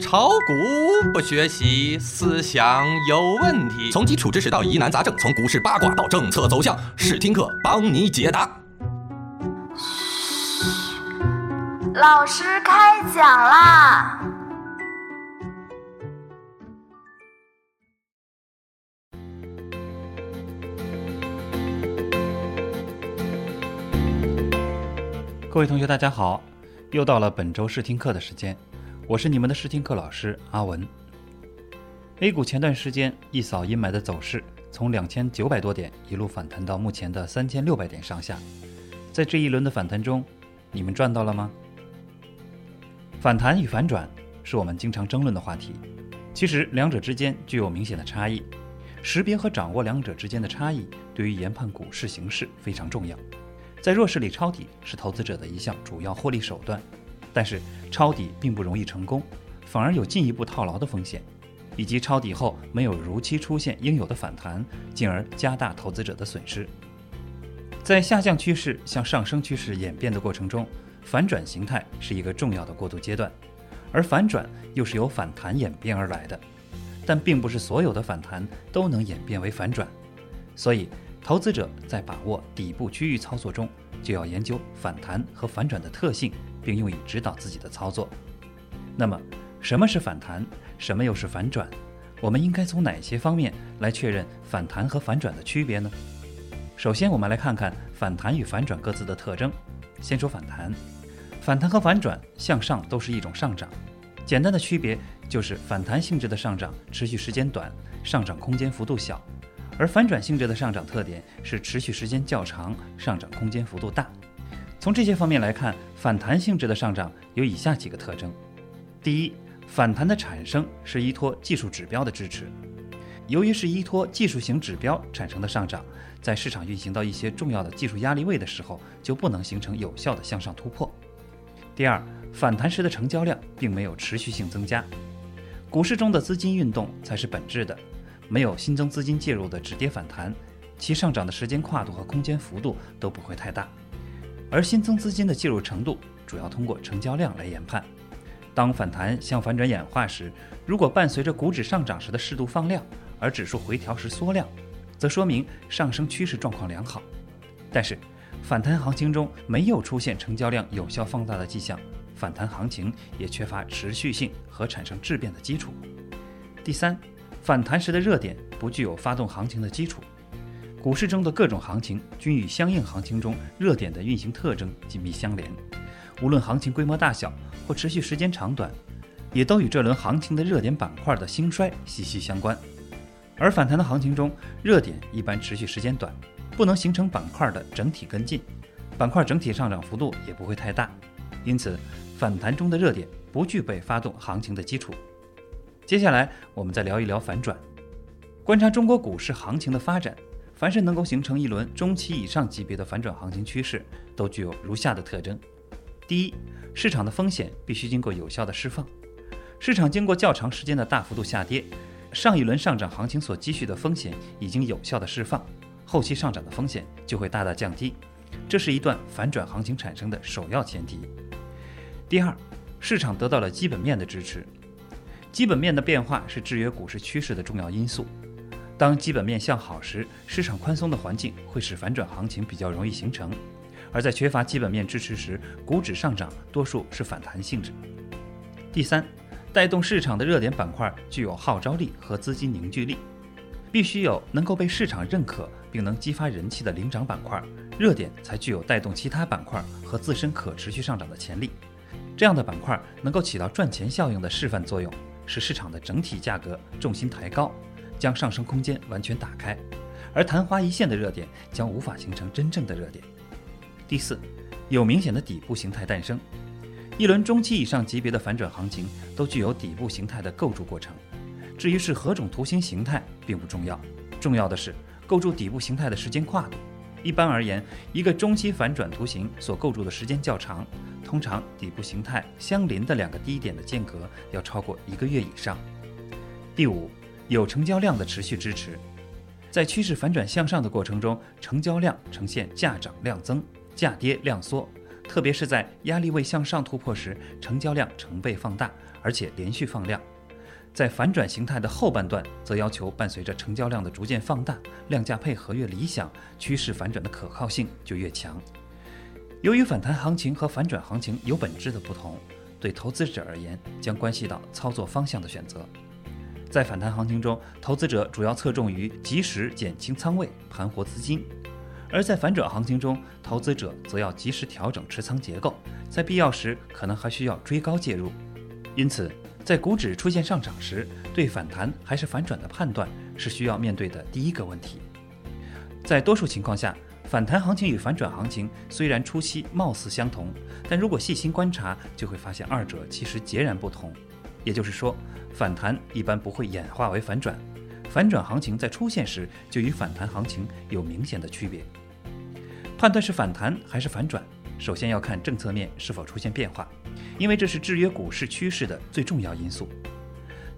炒股不学习，思想有问题。从基础知识到疑难杂症，从股市八卦到政策走向，试听课帮你解答。老师开讲啦！各位同学，大家好，又到了本周试听课的时间，我是你们的试听课老师阿文。A 股前段时间一扫阴霾的走势，从两千九百多点一路反弹到目前的三千六百点上下，在这一轮的反弹中，你们赚到了吗？反弹与反转是我们经常争论的话题，其实两者之间具有明显的差异，识别和掌握两者之间的差异，对于研判股市形势非常重要。在弱势里抄底是投资者的一项主要获利手段，但是抄底并不容易成功，反而有进一步套牢的风险，以及抄底后没有如期出现应有的反弹，进而加大投资者的损失。在下降趋势向上升趋势演变的过程中，反转形态是一个重要的过渡阶段，而反转又是由反弹演变而来的，但并不是所有的反弹都能演变为反转，所以。投资者在把握底部区域操作中，就要研究反弹和反转的特性，并用以指导自己的操作。那么，什么是反弹？什么又是反转？我们应该从哪些方面来确认反弹和反转的区别呢？首先，我们来看看反弹与反转各自的特征。先说反弹，反弹和反转向上都是一种上涨，简单的区别就是反弹性质的上涨持续时间短，上涨空间幅度小。而反转性质的上涨特点是持续时间较长，上涨空间幅度大。从这些方面来看，反弹性质的上涨有以下几个特征：第一，反弹的产生是依托技术指标的支持，由于是依托技术型指标产生的上涨，在市场运行到一些重要的技术压力位的时候，就不能形成有效的向上突破。第二，反弹时的成交量并没有持续性增加，股市中的资金运动才是本质的。没有新增资金介入的止跌反弹，其上涨的时间跨度和空间幅度都不会太大。而新增资金的介入程度主要通过成交量来研判。当反弹向反转演化时，如果伴随着股指上涨时的适度放量，而指数回调时缩量，则说明上升趋势状况良好。但是，反弹行情中没有出现成交量有效放大的迹象，反弹行情也缺乏持续性和产生质变的基础。第三。反弹时的热点不具有发动行情的基础，股市中的各种行情均与相应行情中热点的运行特征紧密相连，无论行情规模大小或持续时间长短，也都与这轮行情的热点板块的兴衰息息相关。而反弹的行情中，热点一般持续时间短，不能形成板块的整体跟进，板块整体上涨幅度也不会太大，因此反弹中的热点不具备发动行情的基础。接下来，我们再聊一聊反转。观察中国股市行情的发展，凡是能够形成一轮中期以上级别的反转行情趋势，都具有如下的特征：第一，市场的风险必须经过有效的释放。市场经过较长时间的大幅度下跌，上一轮上涨行情所积蓄的风险已经有效的释放，后期上涨的风险就会大大降低，这是一段反转行情产生的首要前提。第二，市场得到了基本面的支持。基本面的变化是制约股市趋势的重要因素。当基本面向好时，市场宽松的环境会使反转行情比较容易形成；而在缺乏基本面支持时，股指上涨多数是反弹性质。第三，带动市场的热点板块具有号召力和资金凝聚力，必须有能够被市场认可并能激发人气的领涨板块，热点才具有带动其他板块和自身可持续上涨的潜力。这样的板块能够起到赚钱效应的示范作用。使市场的整体价格重心抬高，将上升空间完全打开，而昙花一现的热点将无法形成真正的热点。第四，有明显的底部形态诞生。一轮中期以上级别的反转行情都具有底部形态的构筑过程。至于是何种图形形态并不重要，重要的是构筑底部形态的时间跨度。一般而言，一个中期反转图形所构筑的时间较长。通常底部形态相邻的两个低点的间隔要超过一个月以上。第五，有成交量的持续支持，在趋势反转向上的过程中，成交量呈现价涨量增、价跌量缩，特别是在压力位向上突破时，成交量成倍放大，而且连续放量。在反转形态的后半段，则要求伴随着成交量的逐渐放大，量价配合越理想，趋势反转的可靠性就越强。由于反弹行情和反转行情有本质的不同，对投资者而言将关系到操作方向的选择。在反弹行情中，投资者主要侧重于及时减轻仓位，盘活资金；而在反转行情中，投资者则要及时调整持仓结构，在必要时可能还需要追高介入。因此，在股指出现上涨时，对反弹还是反转的判断是需要面对的第一个问题。在多数情况下，反弹行情与反转行情虽然初期貌似相同，但如果细心观察，就会发现二者其实截然不同。也就是说，反弹一般不会演化为反转，反转行情在出现时就与反弹行情有明显的区别。判断是反弹还是反转，首先要看政策面是否出现变化。因为这是制约股市趋势的最重要因素。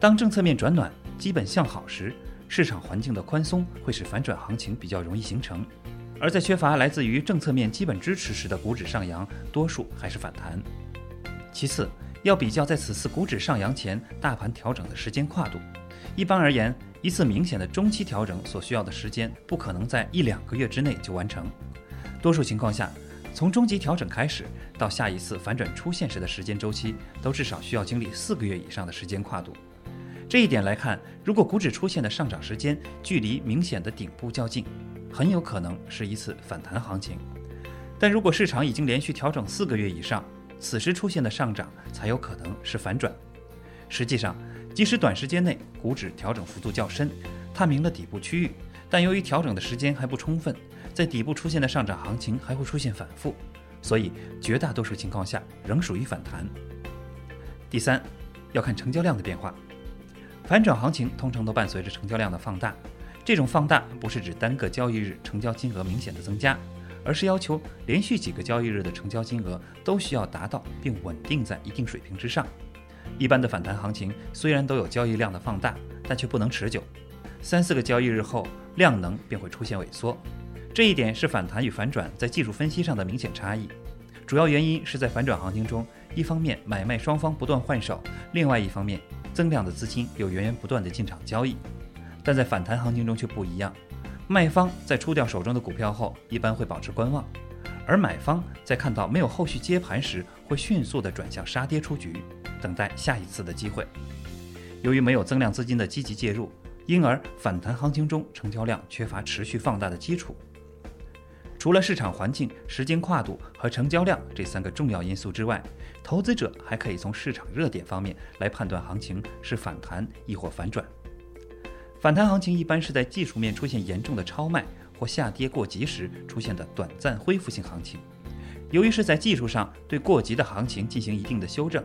当政策面转暖、基本向好时，市场环境的宽松会使反转行情比较容易形成；而在缺乏来自于政策面基本支持时的股指上扬，多数还是反弹。其次，要比较在此次股指上扬前大盘调整的时间跨度。一般而言，一次明显的中期调整所需要的时间不可能在一两个月之内就完成，多数情况下。从中级调整开始到下一次反转出现时的时间周期，都至少需要经历四个月以上的时间跨度。这一点来看，如果股指出现的上涨时间距离明显的顶部较近，很有可能是一次反弹行情；但如果市场已经连续调整四个月以上，此时出现的上涨才有可能是反转。实际上，即使短时间内股指调整幅度较深，探明了底部区域，但由于调整的时间还不充分。在底部出现的上涨行情还会出现反复，所以绝大多数情况下仍属于反弹。第三，要看成交量的变化。反转行情通常都伴随着成交量的放大，这种放大不是指单个交易日成交金额明显的增加，而是要求连续几个交易日的成交金额都需要达到并稳定在一定水平之上。一般的反弹行情虽然都有交易量的放大，但却不能持久，三四个交易日后量能便会出现萎缩。这一点是反弹与反转在技术分析上的明显差异，主要原因是在反转行情中，一方面买卖双方不断换手，另外一方面增量的资金又源源不断的进场交易。但在反弹行情中却不一样，卖方在出掉手中的股票后，一般会保持观望，而买方在看到没有后续接盘时，会迅速的转向杀跌出局，等待下一次的机会。由于没有增量资金的积极介入，因而反弹行情中成交量缺乏持续放大的基础。除了市场环境、时间跨度和成交量这三个重要因素之外，投资者还可以从市场热点方面来判断行情是反弹亦或反转。反弹行情一般是在技术面出现严重的超卖或下跌过急时出现的短暂恢复性行情。由于是在技术上对过急的行情进行一定的修正，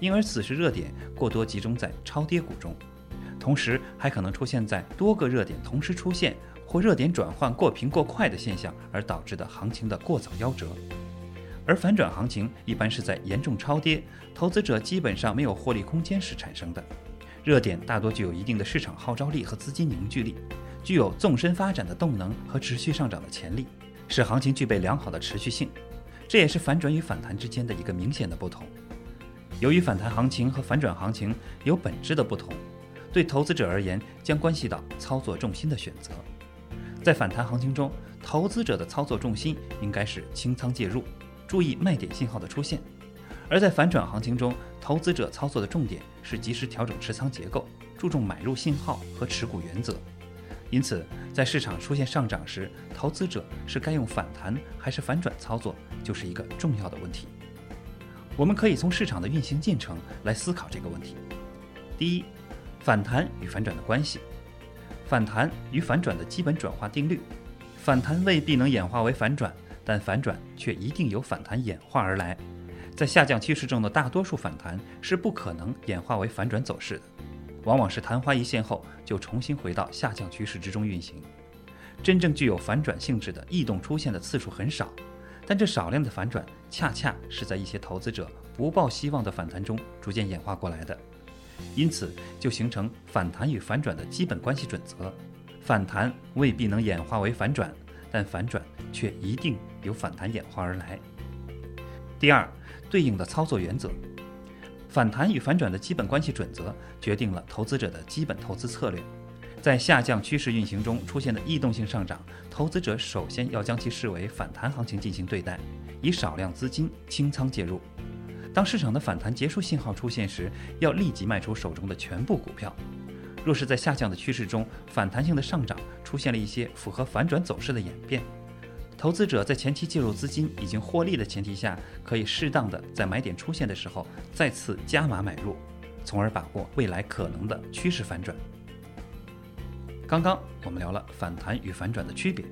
因而此时热点过多集中在超跌股中，同时还可能出现在多个热点同时出现。或热点转换过频过快的现象而导致的行情的过早夭折，而反转行情一般是在严重超跌、投资者基本上没有获利空间时产生的。热点大多具有一定的市场号召力和资金凝聚力，具有纵深发展的动能和持续上涨的潜力，使行情具备良好的持续性。这也是反转与反弹之间的一个明显的不同。由于反弹行情和反转行情有本质的不同，对投资者而言将关系到操作重心的选择。在反弹行情中，投资者的操作重心应该是清仓介入，注意卖点信号的出现；而在反转行情中，投资者操作的重点是及时调整持仓结构，注重买入信号和持股原则。因此，在市场出现上涨时，投资者是该用反弹还是反转操作，就是一个重要的问题。我们可以从市场的运行进程来思考这个问题。第一，反弹与反转的关系。反弹与反转的基本转化定律：反弹未必能演化为反转，但反转却一定由反弹演化而来。在下降趋势中的大多数反弹是不可能演化为反转走势的，往往是昙花一现后就重新回到下降趋势之中运行。真正具有反转性质的异动出现的次数很少，但这少量的反转恰恰是在一些投资者不抱希望的反弹中逐渐演化过来的。因此，就形成反弹与反转的基本关系准则：反弹未必能演化为反转，但反转却一定由反弹演化而来。第二，对应的操作原则。反弹与反转的基本关系准则决定了投资者的基本投资策略。在下降趋势运行中出现的异动性上涨，投资者首先要将其视为反弹行情进行对待，以少量资金清仓介入。当市场的反弹结束信号出现时，要立即卖出手中的全部股票。若是在下降的趋势中，反弹性的上涨出现了一些符合反转走势的演变。投资者在前期介入资金已经获利的前提下，可以适当的在买点出现的时候再次加码买入，从而把握未来可能的趋势反转。刚刚我们聊了反弹与反转的区别，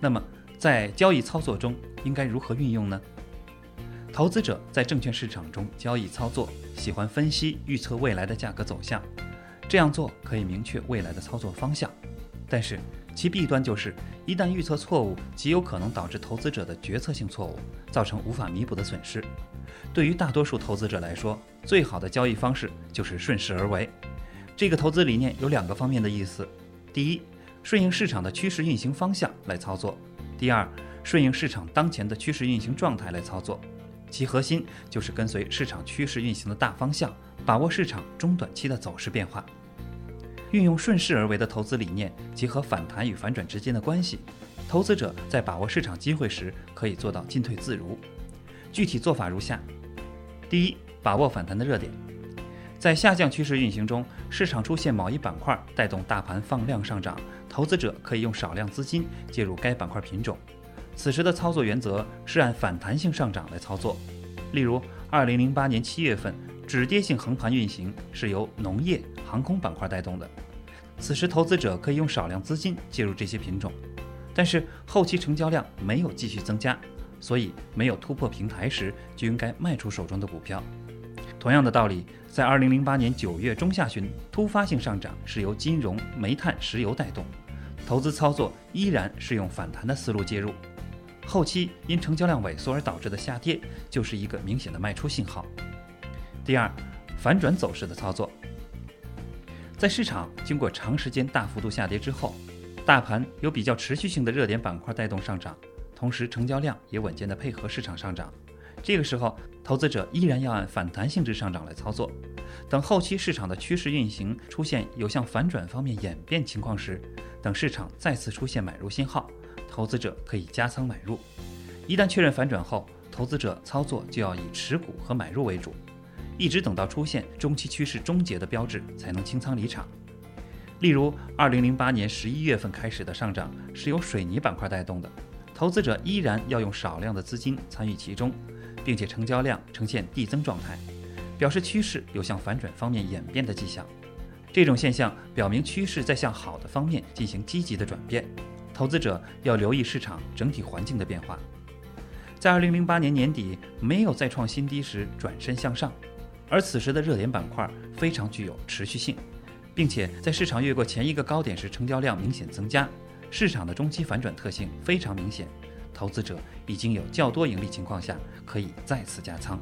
那么在交易操作中应该如何运用呢？投资者在证券市场中交易操作，喜欢分析预测未来的价格走向，这样做可以明确未来的操作方向，但是。其弊端就是，一旦预测错误，极有可能导致投资者的决策性错误，造成无法弥补的损失。对于大多数投资者来说，最好的交易方式就是顺势而为。这个投资理念有两个方面的意思：第一，顺应市场的趋势运行方向来操作；第二，顺应市场当前的趋势运行状态来操作。其核心就是跟随市场趋势运行的大方向，把握市场中短期的走势变化。运用顺势而为的投资理念，结合反弹与反转之间的关系，投资者在把握市场机会时可以做到进退自如。具体做法如下：第一，把握反弹的热点，在下降趋势运行中，市场出现某一板块带动大盘放量上涨，投资者可以用少量资金介入该板块品种。此时的操作原则是按反弹性上涨来操作。例如，二零零八年七月份。止跌性横盘运行是由农业、航空板块带动的，此时投资者可以用少量资金介入这些品种，但是后期成交量没有继续增加，所以没有突破平台时就应该卖出手中的股票。同样的道理，在二零零八年九月中下旬突发性上涨是由金融、煤炭、石油带动，投资操作依然是用反弹的思路介入，后期因成交量萎缩而导致的下跌就是一个明显的卖出信号。第二，反转走势的操作，在市场经过长时间大幅度下跌之后，大盘有比较持续性的热点板块带动上涨，同时成交量也稳健的配合市场上涨。这个时候，投资者依然要按反弹性质上涨来操作。等后期市场的趋势运行出现有向反转方面演变情况时，等市场再次出现买入信号，投资者可以加仓买入。一旦确认反转后，投资者操作就要以持股和买入为主。一直等到出现中期趋势终结的标志，才能清仓离场。例如，二零零八年十一月份开始的上涨是由水泥板块带动的，投资者依然要用少量的资金参与其中，并且成交量呈现递增状态，表示趋势有向反转方面演变的迹象。这种现象表明趋势在向好的方面进行积极的转变，投资者要留意市场整体环境的变化。在二零零八年年底没有再创新低时，转身向上。而此时的热点板块非常具有持续性，并且在市场越过前一个高点时，成交量明显增加，市场的中期反转特性非常明显，投资者已经有较多盈利情况下，可以再次加仓。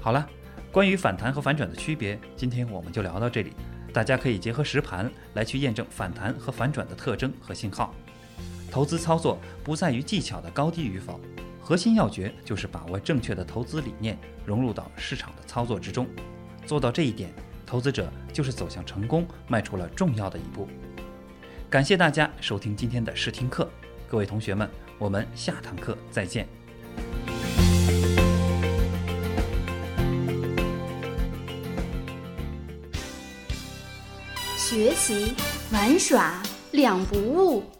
好了，关于反弹和反转的区别，今天我们就聊到这里，大家可以结合实盘来去验证反弹和反转的特征和信号。投资操作不在于技巧的高低与否。核心要诀就是把握正确的投资理念，融入到市场的操作之中。做到这一点，投资者就是走向成功迈出了重要的一步。感谢大家收听今天的试听课，各位同学们，我们下堂课再见。学习玩耍两不误。